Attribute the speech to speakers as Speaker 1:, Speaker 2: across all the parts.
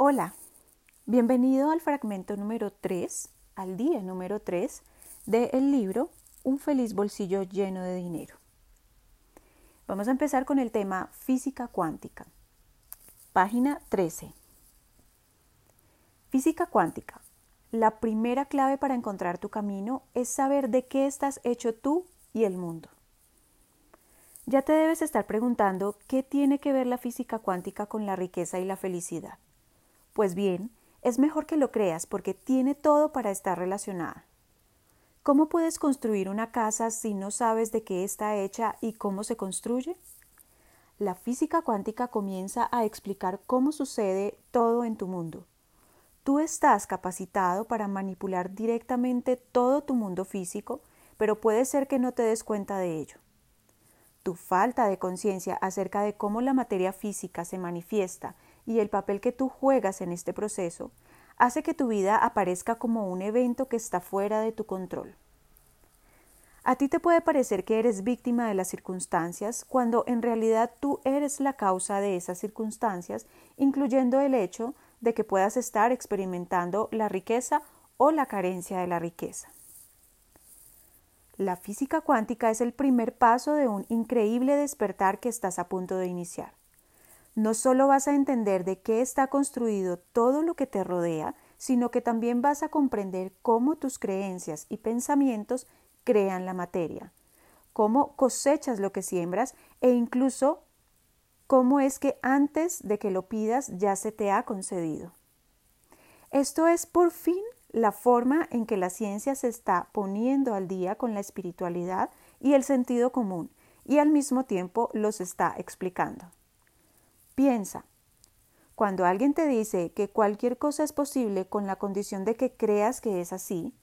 Speaker 1: Hola, bienvenido al fragmento número 3, al día número 3 del libro Un feliz bolsillo lleno de dinero. Vamos a empezar con el tema física cuántica. Página 13. Física cuántica. La primera clave para encontrar tu camino es saber de qué estás hecho tú y el mundo. Ya te debes estar preguntando qué tiene que ver la física cuántica con la riqueza y la felicidad. Pues bien, es mejor que lo creas porque tiene todo para estar relacionada. ¿Cómo puedes construir una casa si no sabes de qué está hecha y cómo se construye? La física cuántica comienza a explicar cómo sucede todo en tu mundo. Tú estás capacitado para manipular directamente todo tu mundo físico, pero puede ser que no te des cuenta de ello. Tu falta de conciencia acerca de cómo la materia física se manifiesta y el papel que tú juegas en este proceso hace que tu vida aparezca como un evento que está fuera de tu control. A ti te puede parecer que eres víctima de las circunstancias cuando en realidad tú eres la causa de esas circunstancias, incluyendo el hecho de que puedas estar experimentando la riqueza o la carencia de la riqueza. La física cuántica es el primer paso de un increíble despertar que estás a punto de iniciar no solo vas a entender de qué está construido todo lo que te rodea, sino que también vas a comprender cómo tus creencias y pensamientos crean la materia, cómo cosechas lo que siembras e incluso cómo es que antes de que lo pidas ya se te ha concedido. Esto es por fin la forma en que la ciencia se está poniendo al día con la espiritualidad y el sentido común, y al mismo tiempo los está explicando. Piensa, cuando alguien te dice que cualquier cosa es posible con la condición de que creas que es así,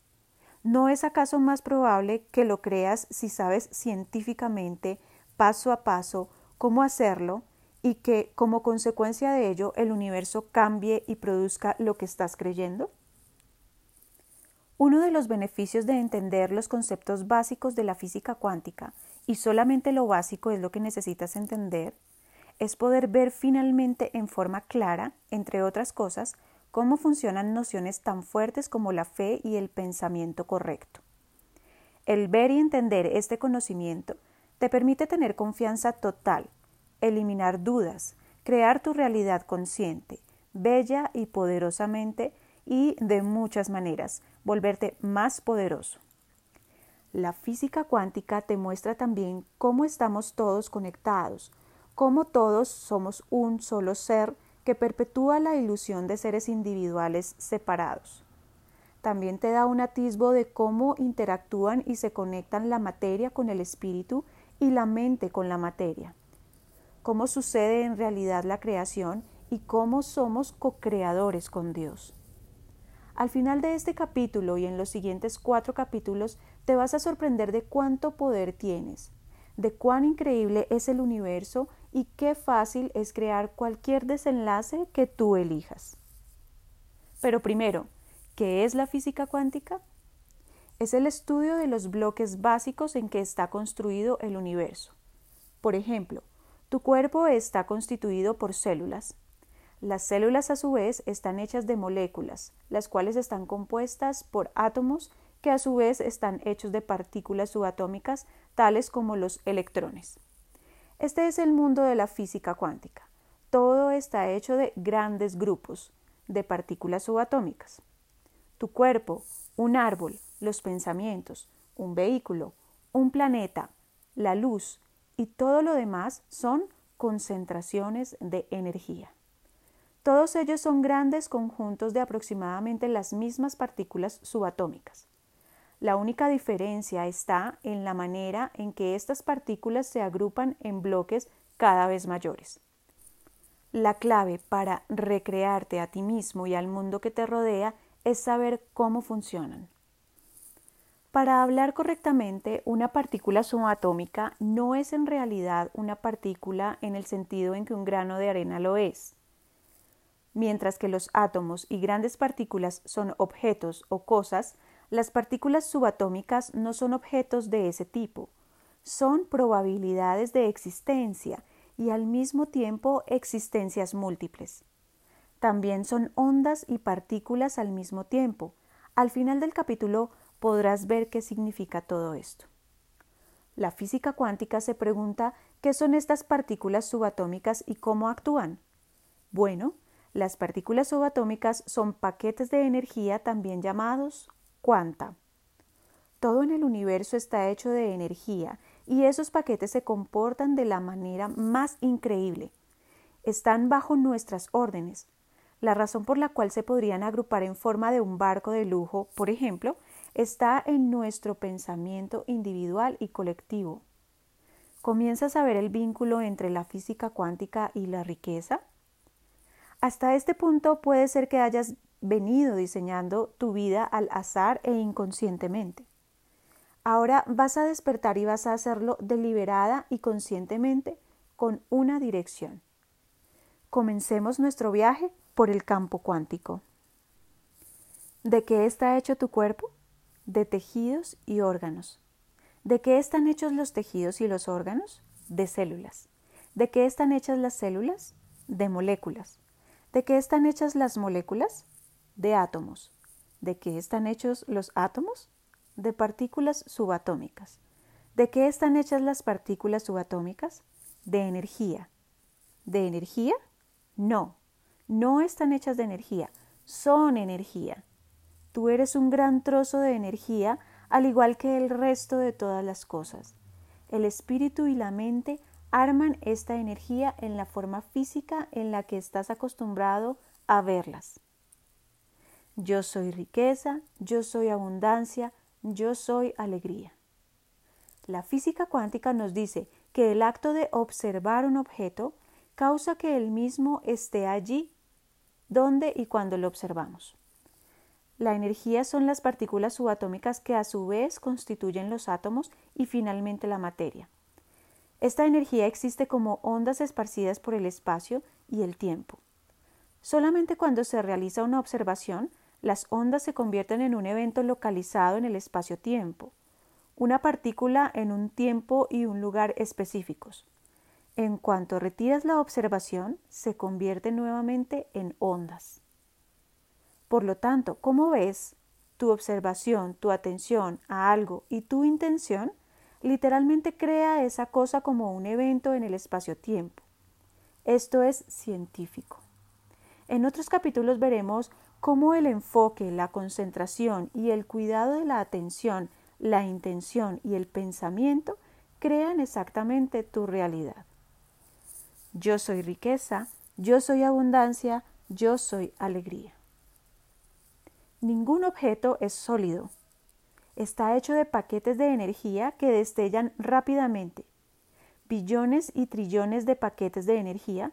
Speaker 1: ¿no es acaso más probable que lo creas si sabes científicamente, paso a paso, cómo hacerlo y que como consecuencia de ello el universo cambie y produzca lo que estás creyendo? Uno de los beneficios de entender los conceptos básicos de la física cuántica, y solamente lo básico es lo que necesitas entender, es poder ver finalmente en forma clara, entre otras cosas, cómo funcionan nociones tan fuertes como la fe y el pensamiento correcto. El ver y entender este conocimiento te permite tener confianza total, eliminar dudas, crear tu realidad consciente, bella y poderosamente y de muchas maneras, volverte más poderoso. La física cuántica te muestra también cómo estamos todos conectados, cómo todos somos un solo ser que perpetúa la ilusión de seres individuales separados. También te da un atisbo de cómo interactúan y se conectan la materia con el espíritu y la mente con la materia. Cómo sucede en realidad la creación y cómo somos co-creadores con Dios. Al final de este capítulo y en los siguientes cuatro capítulos te vas a sorprender de cuánto poder tienes, de cuán increíble es el universo y qué fácil es crear cualquier desenlace que tú elijas. Pero primero, ¿qué es la física cuántica? Es el estudio de los bloques básicos en que está construido el universo. Por ejemplo, tu cuerpo está constituido por células. Las células a su vez están hechas de moléculas, las cuales están compuestas por átomos que a su vez están hechos de partículas subatómicas tales como los electrones. Este es el mundo de la física cuántica. Todo está hecho de grandes grupos de partículas subatómicas. Tu cuerpo, un árbol, los pensamientos, un vehículo, un planeta, la luz y todo lo demás son concentraciones de energía. Todos ellos son grandes conjuntos de aproximadamente las mismas partículas subatómicas. La única diferencia está en la manera en que estas partículas se agrupan en bloques cada vez mayores. La clave para recrearte a ti mismo y al mundo que te rodea es saber cómo funcionan. Para hablar correctamente, una partícula subatómica no es en realidad una partícula en el sentido en que un grano de arena lo es. Mientras que los átomos y grandes partículas son objetos o cosas, las partículas subatómicas no son objetos de ese tipo, son probabilidades de existencia y al mismo tiempo existencias múltiples. también son ondas y partículas al mismo tiempo. Al final del capítulo podrás ver qué significa todo esto. La física cuántica se pregunta qué son estas partículas subatómicas y cómo actúan. Bueno, las partículas subatómicas son paquetes de energía también llamados cuanta. Todo en el universo está hecho de energía y esos paquetes se comportan de la manera más increíble. Están bajo nuestras órdenes. La razón por la cual se podrían agrupar en forma de un barco de lujo, por ejemplo, está en nuestro pensamiento individual y colectivo. ¿Comienzas a ver el vínculo entre la física cuántica y la riqueza? Hasta este punto puede ser que hayas venido diseñando tu vida al azar e inconscientemente. Ahora vas a despertar y vas a hacerlo deliberada y conscientemente con una dirección. Comencemos nuestro viaje por el campo cuántico. ¿De qué está hecho tu cuerpo? De tejidos y órganos. ¿De qué están hechos los tejidos y los órganos? De células. ¿De qué están hechas las células? De moléculas. ¿De qué están hechas las moléculas? De átomos. ¿De qué están hechos los átomos? de partículas subatómicas. ¿De qué están hechas las partículas subatómicas? De energía. ¿De energía? No, no están hechas de energía, son energía. Tú eres un gran trozo de energía, al igual que el resto de todas las cosas. El espíritu y la mente arman esta energía en la forma física en la que estás acostumbrado a verlas. Yo soy riqueza, yo soy abundancia, yo soy alegría. La física cuántica nos dice que el acto de observar un objeto causa que el mismo esté allí donde y cuando lo observamos. La energía son las partículas subatómicas que a su vez constituyen los átomos y finalmente la materia. Esta energía existe como ondas esparcidas por el espacio y el tiempo. Solamente cuando se realiza una observación las ondas se convierten en un evento localizado en el espacio-tiempo, una partícula en un tiempo y un lugar específicos. En cuanto retiras la observación, se convierte nuevamente en ondas. Por lo tanto, como ves, tu observación, tu atención a algo y tu intención literalmente crea esa cosa como un evento en el espacio-tiempo. Esto es científico. En otros capítulos veremos cómo el enfoque, la concentración y el cuidado de la atención, la intención y el pensamiento crean exactamente tu realidad. Yo soy riqueza, yo soy abundancia, yo soy alegría. Ningún objeto es sólido. Está hecho de paquetes de energía que destellan rápidamente. Billones y trillones de paquetes de energía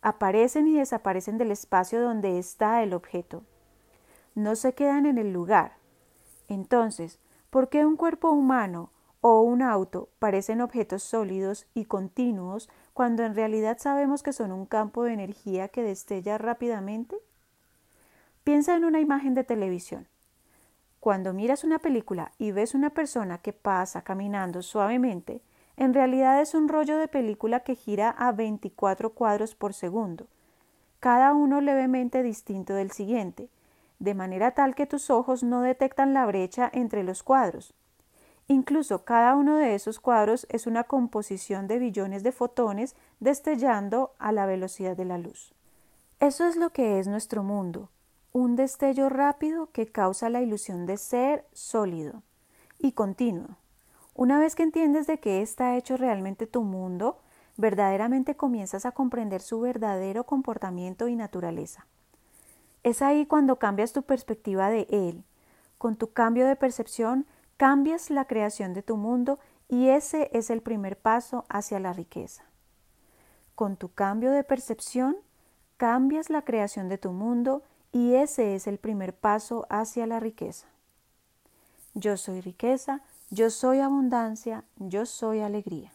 Speaker 1: aparecen y desaparecen del espacio donde está el objeto. No se quedan en el lugar. Entonces, ¿por qué un cuerpo humano o un auto parecen objetos sólidos y continuos cuando en realidad sabemos que son un campo de energía que destella rápidamente? Piensa en una imagen de televisión. Cuando miras una película y ves una persona que pasa caminando suavemente, en realidad es un rollo de película que gira a 24 cuadros por segundo, cada uno levemente distinto del siguiente, de manera tal que tus ojos no detectan la brecha entre los cuadros. Incluso cada uno de esos cuadros es una composición de billones de fotones destellando a la velocidad de la luz. Eso es lo que es nuestro mundo, un destello rápido que causa la ilusión de ser sólido y continuo. Una vez que entiendes de qué está hecho realmente tu mundo, verdaderamente comienzas a comprender su verdadero comportamiento y naturaleza. Es ahí cuando cambias tu perspectiva de él. Con tu cambio de percepción, cambias la creación de tu mundo y ese es el primer paso hacia la riqueza. Con tu cambio de percepción, cambias la creación de tu mundo y ese es el primer paso hacia la riqueza. Yo soy riqueza yo soy abundancia, yo soy alegría.